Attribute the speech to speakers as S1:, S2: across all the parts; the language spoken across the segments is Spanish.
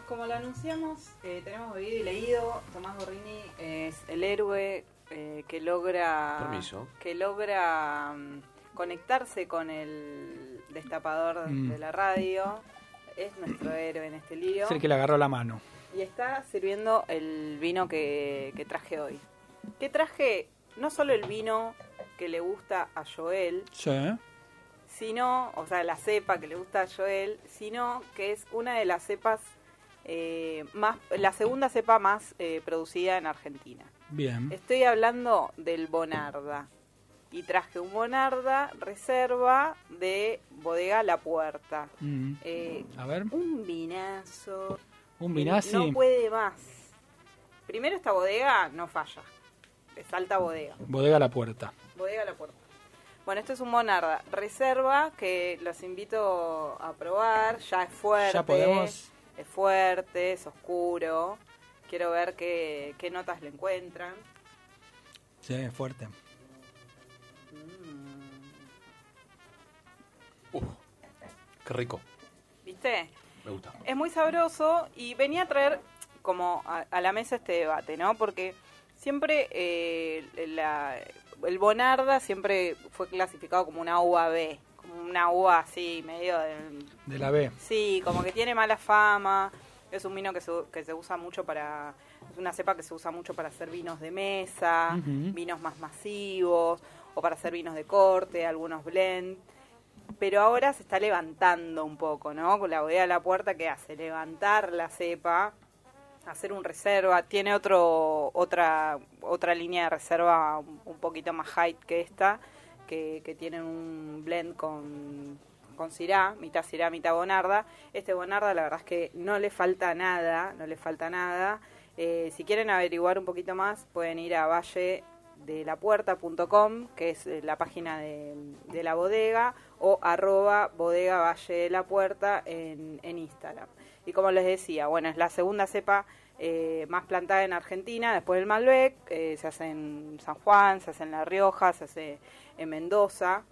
S1: Bueno, como lo anunciamos, eh, tenemos bebido y leído. Tomás Borrini es el héroe eh, que logra
S2: Permiso.
S1: que logra mm, conectarse con el destapador
S3: Mm.
S1: de la radio. Es nuestro héroe en este lío.
S3: Es el que le agarró la mano.
S1: Y está sirviendo el vino que, que traje hoy. Que traje no solo el vino que le gusta a Joel,
S3: Sí.
S1: sino, o sea, la cepa que le gusta a Joel, sino que es una de las cepas eh, más, la segunda cepa más eh, producida en Argentina.
S3: Bien.
S1: Estoy hablando del Bonarda. Y traje un Bonarda reserva de Bodega La Puerta.
S3: Mm.
S1: Eh,
S3: A ver.
S1: un vinazo.
S3: Un
S1: que
S3: vinazzi.
S1: No puede más. Primero esta bodega no falla. Es alta bodega.
S3: Bodega la puerta.
S1: Bodega La Puerta. Bueno, esto es un Bonarda. Reserva que los invito a probar. Ya es fuerte.
S3: Ya podemos.
S1: Es fuerte, es oscuro. Quiero ver qué, qué notas le encuentran.
S3: Sí, fuerte.
S2: Uf, qué rico.
S1: ¿Viste?
S2: Me gusta.
S1: Es muy sabroso y venía a traer como a, a la mesa este debate, ¿no? Porque siempre eh, la- el Bonarda siempre fue clasificado como una uva B, como una uva así, medio de...
S3: De la B.
S1: Sí, como que tiene mala fama. Es un vino que se, que se usa mucho para... Es una cepa que se usa mucho para hacer vinos de mesa, vinos más masivos, o para hacer vinos de corte, algunos blend. Pero ahora se está levantando un poco, ¿no? Con la bodega de la puerta que hace levantar la cepa, hacer un reserva. Tiene otro otra otra línea de reserva un, un poquito más height que esta, que, que tienen un blend con, con Syrah, mitad Syrah, mitad Bonarda. Este Bonarda la verdad es que no le falta nada, no le falta nada. Eh, si quieren averiguar un poquito más, pueden ir a valle de la puerta.com, que es eh, la página de, la bodega, o arroba bodega valle de la puerta en, en Instagram. Y como les decía, bueno, es la segunda cepa eh, más plantada en Argentina, después del Malbec, eh, se hace en San Juan, se hace en La Rioja, se hace en Mendoza.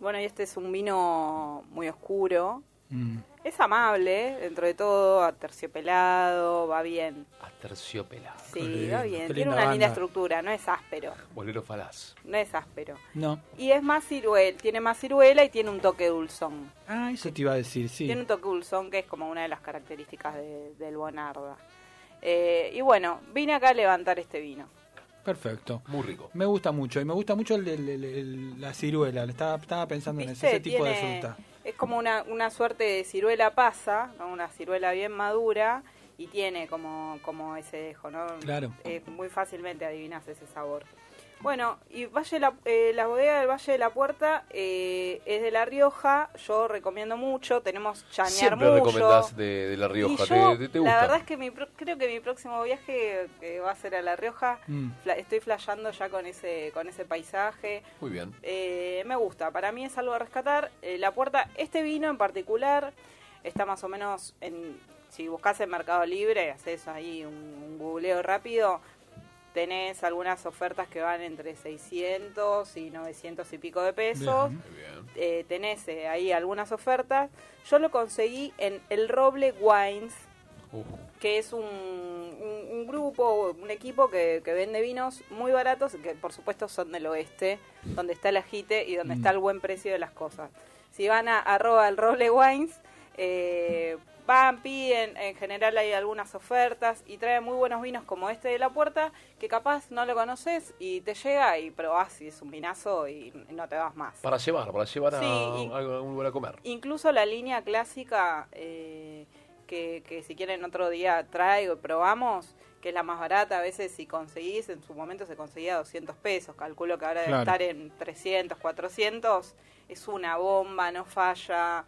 S1: Bueno, y este es un vino muy oscuro.
S3: Mm.
S1: Es amable, dentro de todo, aterciopelado, va bien.
S2: Aterciopelado.
S1: Sí, va bien. Tiene una linda estructura, no es áspero.
S2: Bolero falaz.
S1: No es áspero.
S3: No.
S1: Y es más ciruela, tiene más ciruela y tiene un toque dulzón.
S3: Ah, eso te iba a decir, sí.
S1: Tiene un toque dulzón que es como una de las características de- del Bonarda. Eh, y bueno, vine acá a levantar este vino.
S3: Perfecto.
S2: Muy rico.
S3: Me gusta mucho. Y me gusta mucho el, el- el- el- la ciruela. Estaba, estaba pensando en ese tipo de fruta.
S1: Es como una, una suerte de ciruela pasa, ¿no? una ciruela bien madura y tiene como, como ese dejo, ¿no?
S3: Claro.
S1: Eh, muy fácilmente adivinas ese sabor. Bueno, y Valle la, eh, la bodega del Valle de la Puerta eh, es de La Rioja, yo recomiendo mucho, tenemos chañar
S2: Siempre
S1: mucho.
S2: recomendás de, de La Rioja.
S1: Y yo,
S2: ¿Te, te, gusta?
S1: La verdad es que mi, creo que mi próximo viaje que va a ser a La Rioja,
S3: Mm.
S1: fla- estoy flasheando ya con ese, con ese paisaje.
S2: Muy bien.
S1: Eh, me gusta, para mí es algo a rescatar. Eh, la puerta, este vino en particular está más o menos en, si buscas en Mercado Libre, haces ahí un, un googleo rápido, tenés algunas ofertas que van entre 600 y 900 y pico de pesos.
S3: Bien.
S1: Eh, tenés eh, ahí algunas ofertas. Yo lo conseguí en El Roble Wines, que es un, un- un grupo, un equipo que, que vende vinos muy baratos, que por supuesto son del oeste, donde está el ajite y donde
S3: Mm.
S1: está el buen precio de las cosas. Si van a arroba el roble wines, eh, van, piden, en general hay algunas ofertas y traen muy buenos vinos como este de la puerta, que capaz no lo conoces y te llega y probás y es un vinazo y no te vas más.
S2: para llevar, para llevar a,
S1: Sí, y-
S2: a algún lugar a comer.
S1: Incluso la línea clásica, eh, que, que si quieren otro día traigo y probamos, que es la más barata. A veces si conseguís, en su momento se conseguía 200 pesos. Calculo que ahora debe
S3: Claro.
S1: estar en 300, 400. Es una bomba, no falla.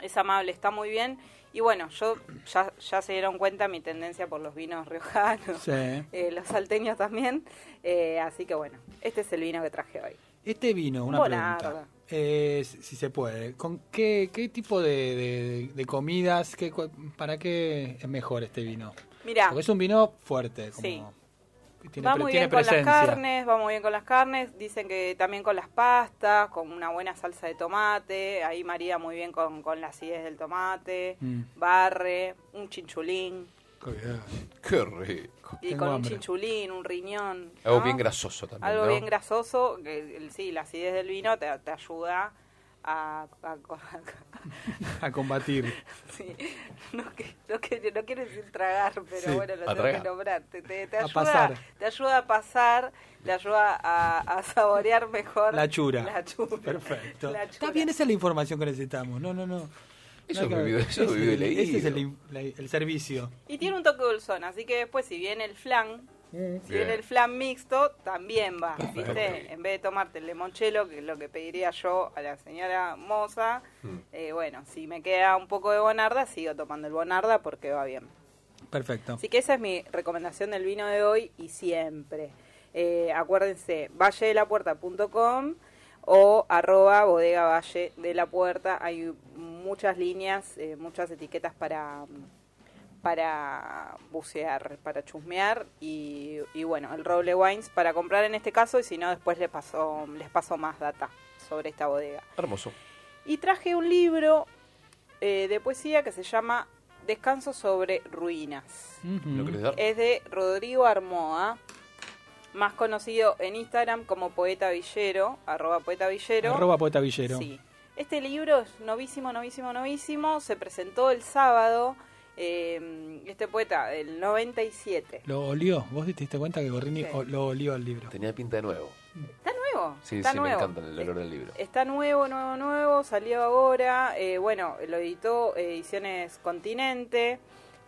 S1: Es amable, está muy bien. Y bueno, yo ya, ya se dieron cuenta mi tendencia por los vinos riojanos,
S3: Sí.
S1: eh, los salteños también. Eh, así que bueno, este es el vino que traje hoy.
S3: Este vino, una
S1: Bonarda.
S3: pregunta. Eh, si se puede. ¿Con qué, qué tipo de, de- de comidas? Qué, ¿Para qué es mejor este vino?
S1: Mirá,
S3: Porque es un vino fuerte. Como,
S1: Sí.
S3: Tiene,
S1: va muy
S3: tiene
S1: bien con las carnes, va muy bien con las carnes. Dicen que también con las pastas, con una buena salsa de tomate. Ahí marida muy bien con, con la acidez del tomate.
S3: Mm.
S1: Barre, un chinchulín.
S3: Qué bien.
S2: Qué rico.
S1: Y
S3: Tengo
S1: con
S3: hambre.
S1: un chinchulín, un riñón.
S2: Algo
S1: ¿no?
S2: bien grasoso también,
S1: Algo
S2: ¿no?
S1: bien grasoso. Que, el- sí, la acidez del vino te, te ayuda a... a-
S3: A combatir.
S1: sí, no, que- no, que- no quiero decir tragar, pero
S3: Sí,
S1: bueno, lo tengo que nombrar. Te, te- te
S3: A
S1: ayuda,
S3: pasar.
S1: te ayuda a pasar, te ayuda a, a saborear mejor
S3: La chura.
S1: La chura.
S3: Perfecto.
S1: La
S3: Está bien, esa es la información que necesitamos. No, no, no.
S2: Eso
S3: No
S2: vivido- eso
S3: ese
S2: vivido
S3: es el-
S2: leído.
S3: Ese es el, in- la- el servicio.
S1: Y tiene un toque dulzón, así que después si viene el flan, si
S2: Bien.
S1: viene el flan mixto, también va,
S3: Perfecto.
S1: ¿viste? En vez de tomarte el limonchelo, que es lo que pediría yo a la señora Moza,
S2: Mm.
S1: eh, bueno, si me queda un poco de bonarda, sigo tomando el bonarda porque va bien.
S3: Perfecto.
S1: Así que esa es mi recomendación del vino de hoy y siempre. Eh, acuérdense, valledelapuerta.com o arroba bodega valle de la puerta. Hay muchas líneas, eh, muchas etiquetas para, para bucear, para chusmear y, y bueno, el Roble Wines para comprar en este caso y si no después les paso, les paso más data sobre esta bodega.
S2: Hermoso.
S1: Y traje un libro eh, de poesía que se llama Descanso sobre ruinas. Es de Rodrigo Armoa, más conocido en Instagram como Poeta Villero, arroba Poeta Villero.
S3: Arroba poeta villero.
S1: Sí. Este libro es novísimo, novísimo, novísimo. Se presentó el sábado. Eh, este poeta, del 97.
S3: Lo olió. ¿Vos te diste cuenta que Gorrini
S1: Sí.
S3: lo olió al libro?
S2: Tenía pinta de nuevo.
S1: ¿Está nuevo?
S2: Sí,
S1: está
S2: sí, me encanta el olor del libro.
S1: Está nuevo, nuevo, nuevo, salió ahora. eh, bueno, lo editó Ediciones Continente,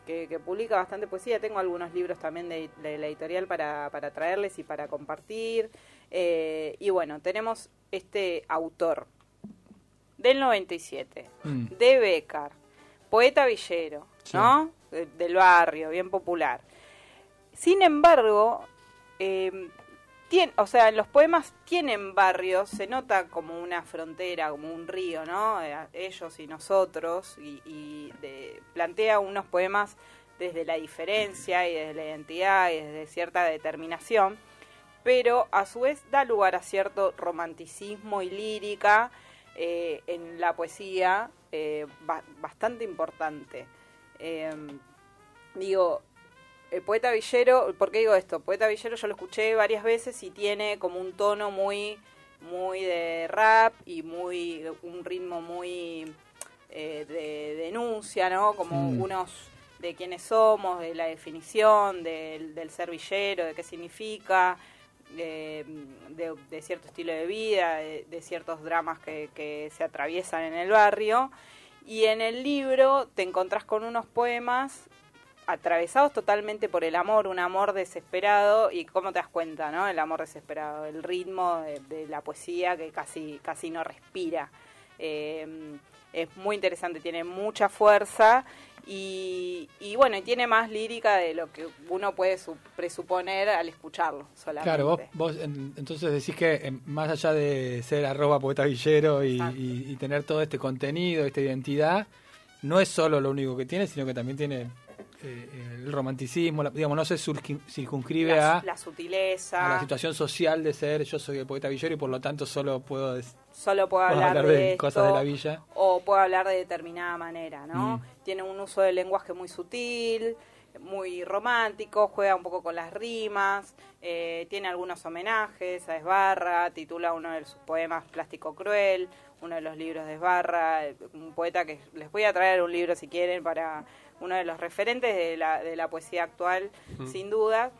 S1: que, que publica bastante poesía. Tengo algunos libros también de, de la editorial para, para traerles y para compartir. Eh, y bueno, tenemos este autor del 97,
S3: Mm.
S1: de Becar, poeta villero, ¿no? De- del barrio, bien popular. Sin embargo, tien- o sea, los poemas tienen barrios, se nota como una frontera, como un río, ¿no? Eh, ellos y nosotros, y, plantea unos poemas desde la diferencia y desde la identidad y desde cierta determinación, pero a su vez da lugar a cierto romanticismo y lírica eh, en la poesía eh, ba- bastante importante. Eh, digo, el poeta Villero, ¿por qué digo esto? Poeta Villero yo lo escuché varias veces y tiene como un tono muy, muy de rap y muy, un ritmo muy eh, de denuncia, ¿no? Como
S3: Mm.
S1: unos de quiénes somos, de la definición del, del ser villero, de qué significa, de, de- de cierto estilo de vida, de, de ciertos dramas que, que se atraviesan en el barrio. Y en el libro te encontrás con unos poemas atravesados totalmente por el amor, un amor desesperado y cómo te das cuenta, ¿no? El amor desesperado, el ritmo de, la poesía que casi casi no respira. Eh, es muy interesante, tiene mucha fuerza y, y bueno, y tiene más lírica de lo que uno puede su- presuponer al escucharlo solamente.
S3: Claro, vos, vos en- entonces decís que eh, más allá de ser arroba poeta villero y- y tener todo este contenido, esta identidad, no es solo lo único que tiene, sino que también tiene eh, el romanticismo, la- digamos, no se circunscribe
S1: la,
S3: a,
S1: la sutileza.
S3: a la situación social de ser yo soy el poeta villero y por lo tanto solo puedo,
S1: Solo puedo
S3: puedo
S1: hablar, de, esto,
S3: cosas de la villa.
S1: o puedo hablar de determinada manera, ¿no?
S3: Mm.
S1: Tiene un uso del lenguaje muy sutil, muy romántico, juega un poco con las rimas, eh, tiene algunos homenajes a Esbarra, titula uno de sus poemas Plástico Cruel, uno de los libros de Esbarra, eh, un poeta que les voy a traer un libro si quieren para uno de los referentes de la, de la poesía actual, sin duda.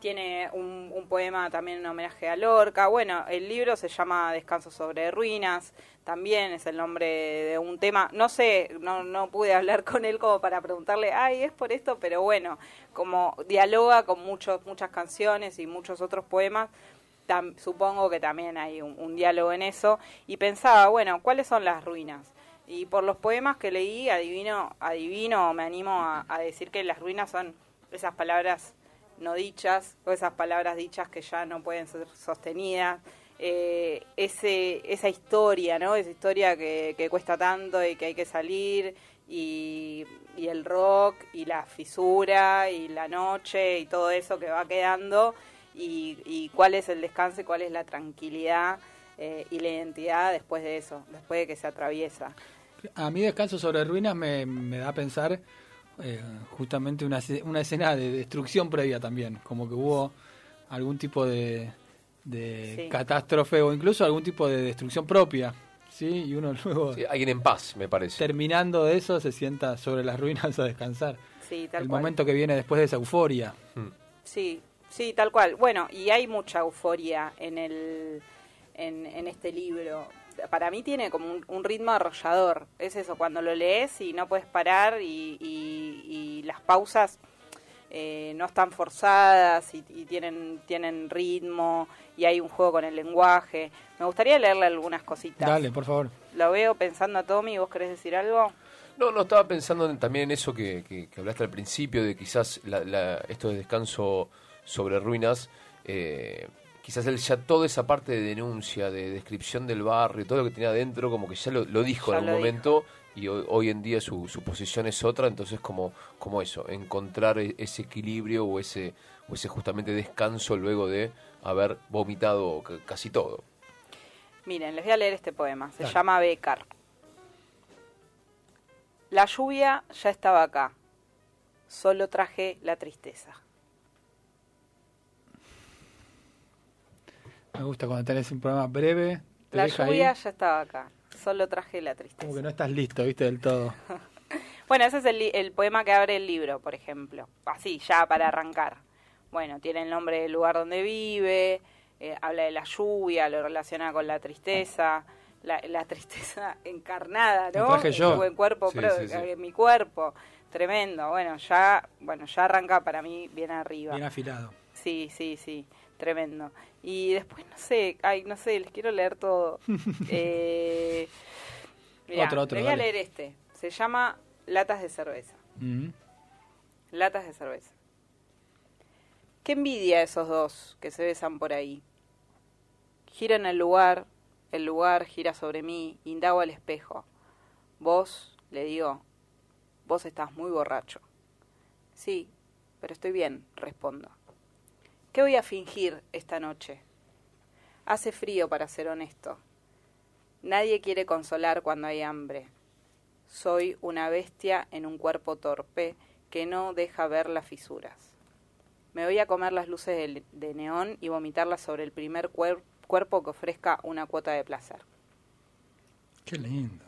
S1: tiene un, un, poema también en homenaje a Lorca. Bueno, el libro se llama Descanso sobre ruinas, también es el nombre de un tema. No sé, no, no pude hablar con él como para preguntarle, ay, es por esto, pero bueno, como dialoga con muchos, muchas canciones y muchos otros poemas, supongo que también hay un, diálogo en eso. Y pensaba, bueno, ¿cuáles son las ruinas? Y por los poemas que leí, adivino, adivino, me animo a, decir que las ruinas son esas palabras no dichas o esas palabras dichas que ya no pueden ser sostenidas. Eh, ese, esa historia, ¿no? Esa historia que, que, cuesta tanto y que hay que salir y, y, el rock y la fisura y la noche y todo eso que va quedando y, y cuál es el descanso y cuál es la tranquilidad eh, y la identidad después de eso, después de que se atraviesa.
S3: A mí Descanso sobre Ruinas me, me da a pensar eh, justamente una, una escena de destrucción previa también, como que hubo algún tipo de, de catástrofe o incluso algún tipo de destrucción propia. ¿sí? Y uno luego...
S2: alguien en paz, me parece.
S3: Terminando de eso, se sienta sobre las ruinas a descansar. El momento que viene después de esa euforia.
S1: Hmm. Sí, sí, tal cual. Bueno, y hay mucha euforia en, el, en, en este libro para mí tiene como un, ritmo arrollador. Es eso, cuando lo lees y no puedes parar y, las pausas eh, no están forzadas y, tienen, tienen ritmo y hay un juego con el lenguaje. Me gustaría leerle algunas cositas.
S3: Dale, por favor.
S1: Lo veo pensando a Tommy, ¿vos querés decir algo?
S2: No, no, estaba pensando también en eso que, que, hablaste al principio, de quizás la, esto de descanso sobre ruinas. Eh, quizás él ya toda esa parte de denuncia, de descripción del barrio, todo lo que tenía adentro, como que ya lo, dijo en algún momento y hoy, en día su, su, posición es otra, entonces como, como eso, encontrar e, ese equilibrio o ese, o ese justamente descanso luego de haber vomitado casi todo.
S1: Miren, les voy a leer este poema, se llama Becar. La lluvia ya estaba acá, solo traje la tristeza.
S3: Me gusta cuando tenés un programa breve.
S1: la lluvia ya estaba acá. Solo traje la tristeza.
S3: Como que no estás listo, viste, del todo.
S1: bueno, ese es el, poema que abre el libro, por ejemplo. Así, ya para arrancar. Bueno, tiene el nombre del lugar donde vive, eh, habla de la lluvia, lo relaciona con la tristeza. La, tristeza encarnada, ¿no?
S3: Traje yo.
S1: En, buen cuerpo, en mi cuerpo. Tremendo. Bueno, ya, bueno, ya arranca para mí bien arriba.
S3: Bien afilado.
S1: Sí, sí, sí. Tremendo. Y después, no sé, ay, no sé, les quiero leer todo. eh, otro, otro, les voy a leer este. Se llama Latas de cerveza. Mm. Latas de cerveza. Qué envidia esos dos que se besan por ahí. Gira en el lugar, el lugar gira sobre mí, indago al espejo. Vos, le digo, vos estás muy borracho. Sí, pero estoy bien, respondo. ¿Qué voy a fingir esta noche? Hace frío, para ser honesto. Nadie quiere consolar cuando hay hambre. Soy una bestia en un cuerpo torpe que no deja ver las fisuras. Me voy a comer las luces de, neón y vomitarlas sobre el primer cuerpo que ofrezca una cuota de placer.
S3: Qué lindo.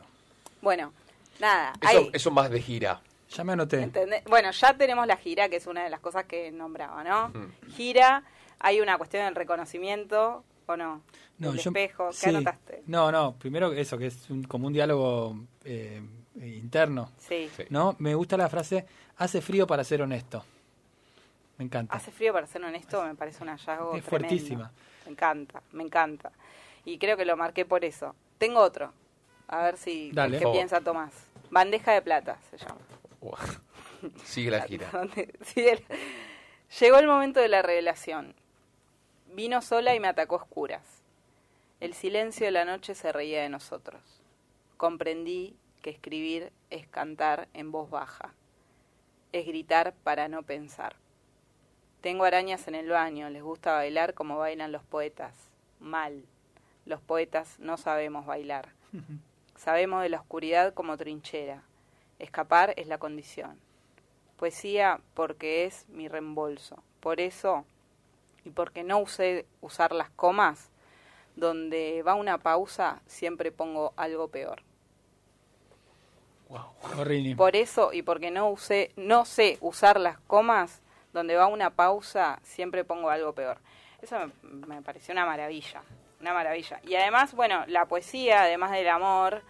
S1: Bueno, nada.
S2: Eso, eso más de gira.
S3: Ya me anoté.
S1: Bueno, ya tenemos la gira, que es una de las cosas que nombraba, ¿no? Gira, hay una cuestión del reconocimiento, ¿o no? No, espejo, ¿qué anotaste?
S3: No, no, primero eso, que es como un diálogo eh, interno.
S1: Sí.
S3: ¿No? Me gusta la frase, hace frío para ser honesto. Me encanta.
S1: Hace frío para ser honesto, me parece un hallazgo
S3: Es fuertísima.
S1: Me encanta, me encanta. Y creo que lo marqué por eso. Tengo otro. A ver si qué piensa Tomás. Bandeja de plata se llama.
S2: Sigue la gira.
S1: Llegó el momento de la revelación. Vino sola y me atacó a oscuras. El silencio de la noche se reía de nosotros. Comprendí que escribir es cantar en voz baja. Es gritar para no pensar. Tengo arañas en el baño, les gusta bailar como bailan los poetas. Mal. Los poetas no sabemos bailar. Sabemos de la oscuridad como trinchera. Escapar es la condición. Poesía porque es mi reembolso. Por eso, y porque no usé usar las comas, donde va una pausa, siempre pongo algo peor.
S3: Wow.
S1: Por eso, y porque no usé, no sé usar las comas, donde va una pausa, siempre pongo algo peor. Eso me, me pareció una maravilla, una maravilla. Y además, bueno, la poesía, además del amor,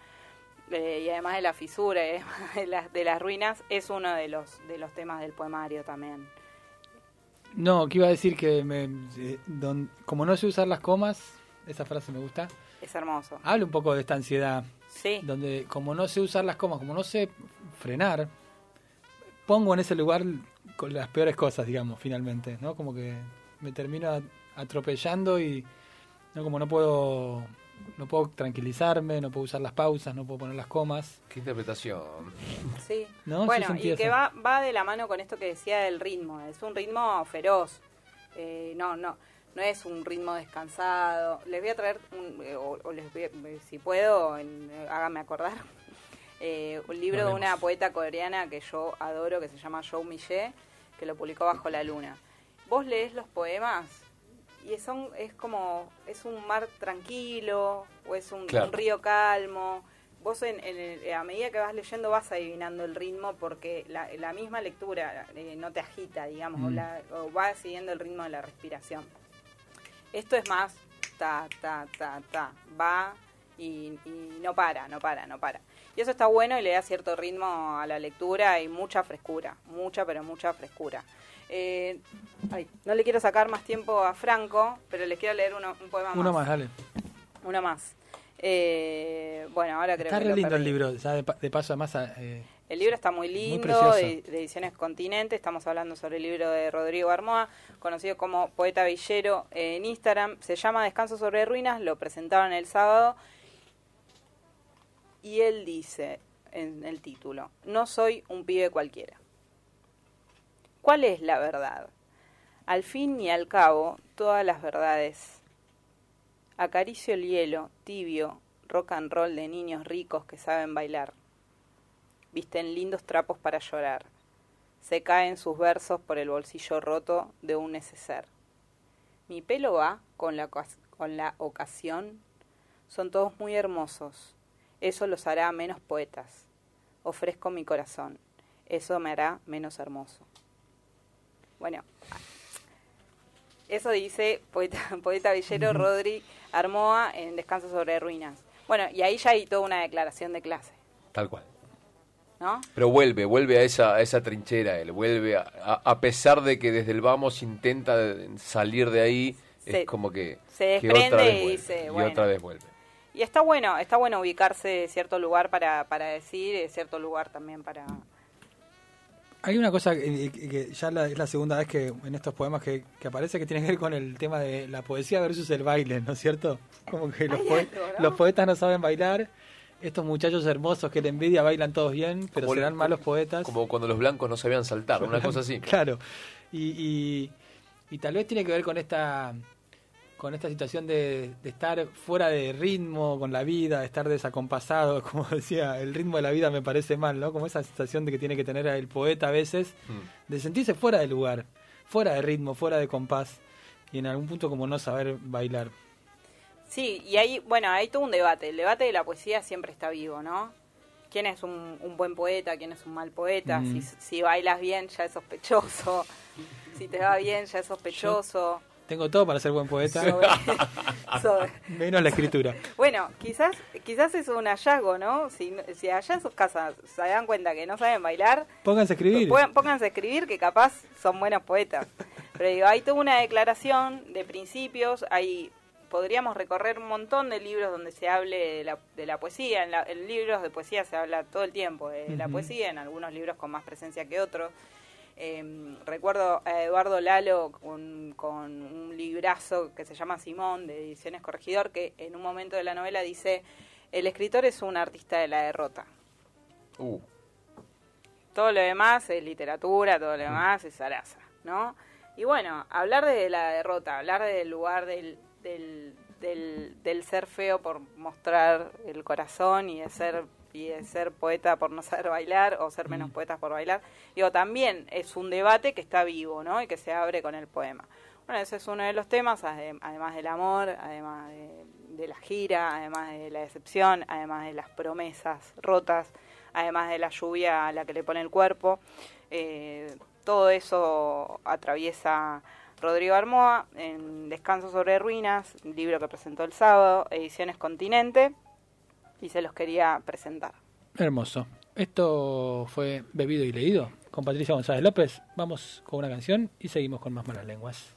S1: eh, y además de la fisura además de, las de las ruinas, es uno de los, de los temas del poemario también.
S3: No, que iba a decir que me, eh, don- como no sé usar las comas, esa frase me gusta,
S1: Es hermoso.
S3: habla un poco de esta ansiedad,
S1: Sí,
S3: donde como no sé usar las comas, como no sé frenar, pongo en ese lugar con las peores cosas, digamos, finalmente, ¿no? Como que me termino atropellando y no como no puedo no puedo tranquilizarme, no puedo usar las pausas, no puedo poner las comas.
S2: Qué interpretación.
S1: sí.
S3: No,
S1: bueno, y que
S3: eso.
S1: va, va de la mano con esto que decía del ritmo. Es un ritmo feroz. Eh, no, no. No es un ritmo descansado. Les voy a traer, un, eh, o, o les voy a- eh, si puedo, en- eh, háganme acordar, eh, un libro de una poeta coreana que yo adoro, que se llama Joe Millet, que lo publicó Bajo la Luna. Vos lees los poemas y son, es como, es un mar tranquilo, o es un,
S2: Claro.
S1: un río calmo. Vos en, en el- a medida que vas leyendo vas adivinando el ritmo porque la, la misma lectura eh, no te agita, digamos, o,
S3: Mm.
S1: la, o va siguiendo el ritmo de la respiración. Esto es más ta, ta, ta, ta, va y, y no para, no para, no para. Y eso está bueno y le da cierto ritmo a la lectura y mucha frescura, mucha, pero mucha frescura. Eh, ay, no le quiero sacar más tiempo a Franco, pero les quiero leer uno, un poema
S3: Uno más, dale.
S1: Uno más. Eh, bueno, ahora creo
S3: Está
S1: que lo
S3: lindo el libro, ya de, de paso además eh,
S1: El libro está muy lindo,
S3: precioso.
S1: de, Ediciones Continente. Estamos hablando sobre el libro de Rodrigo Armoa, conocido como Poeta Villero en Instagram. Se llama Descanso sobre Ruinas, lo presentaron el sábado. Y él dice en el título, no soy un pibe cualquiera. ¿Cuál es la verdad? Al fin y al cabo, todas las verdades. Acaricio el hielo, tibio, rock and roll de niños ricos que saben bailar visten lindos trapos para llorar. Se caen sus versos por el bolsillo roto de un neceser. Mi pelo va con la, con la ocasión. Son todos muy hermosos. Eso los hará menos poetas. Ofrezco mi corazón. Eso me hará menos hermoso. Bueno, eso dice poeta, poeta villero Rodri Armoa en Descanso sobre Ruinas. Bueno, y ahí ya hay toda una declaración de clase,
S2: Tal cual.
S1: ¿no?
S2: Pero vuelve, vuelve a esa, a esa trinchera, él vuelve, a, a- a pesar de que desde el vamos intenta salir de ahí,
S1: Se-
S2: es como que,
S1: se
S2: que otra
S1: desprende
S2: vez
S1: y
S2: vuelve,
S1: dice,
S2: y
S1: bueno.
S2: otra vez vuelve.
S1: Y está bueno, está bueno ubicarse en cierto lugar para, para decir, en cierto lugar también para...
S3: Hay una cosa que, ya la- es la segunda vez que en estos poemas que, que aparece que tiene que ver con el tema de la poesía versus el baile, ¿no es cierto? Como que los,
S1: Hay
S3: poe-
S1: algo, ¿no?
S3: los poetas no saben bailar, estos muchachos hermosos que le envidia bailan todos bien, pero
S2: Como-
S3: serán malos poetas.
S2: Como cuando los blancos no sabían saltar, una cosa así.
S3: Claro. Y, y, y tal vez tiene que ver con esta con esta situación de, de estar fuera de ritmo con la vida, de estar desacompasado, como decía, el ritmo de la vida me parece mal, ¿no? Como esa sensación de que tiene que tener el poeta a veces,
S2: Mm.
S3: de sentirse fuera de lugar, fuera de ritmo, fuera de compás, y en algún punto como no saber bailar.
S1: Sí, y ahí, bueno, hay todo un debate. El debate de la poesía siempre está vivo, ¿no? ¿Quién es un, un buen poeta? ¿Quién es un mal poeta?
S3: Mm.
S1: Si, si bailas bien ya es sospechoso. Si te va bien ya es sospechoso.
S3: Tengo todo para ser buen poeta, menos la escritura.
S1: Bueno, quizás quizás es un hallazgo, ¿no? Si, si allá en sus casas se dan cuenta que no saben bailar,
S3: Pónganse a escribir.
S1: Pónganse a escribir que capaz son buenos poetas. Pero digo, hay toda una declaración de principios, hay podríamos recorrer un montón de libros donde se hable de la, de la poesía. En, la- en libros de poesía se habla todo el tiempo de la poesía, en algunos libros con más presencia que otros. Eh, recuerdo a Eduardo Lalo con, con un librazo que se llama Simón, de Ediciones Corregidor, que en un momento de la novela dice, el escritor es un artista de la derrota.
S2: Uh,
S1: Todo lo demás es literatura, todo lo demás es zaraza, ¿no? Y bueno, hablar de la derrota, hablar del lugar del, del, del, del ser feo por mostrar el corazón y de ser y de ser poeta por no saber bailar o ser menos poetas por bailar, digo, también es un debate que está vivo, ¿no? Y que se abre con el poema. Bueno, ese es uno de los temas, ade- además del amor, además de, de la gira, además de la decepción, además de las promesas rotas, además de la lluvia a la que le pone el cuerpo. Eh, todo eso atraviesa Rodrigo Armoa en Descanso sobre Ruinas, libro que presentó el sábado, Ediciones Continente, y se los quería presentar.
S3: Hermoso. Esto fue Bebido y Leído con Patricia González López. Vamos con una canción y seguimos con más malas lenguas.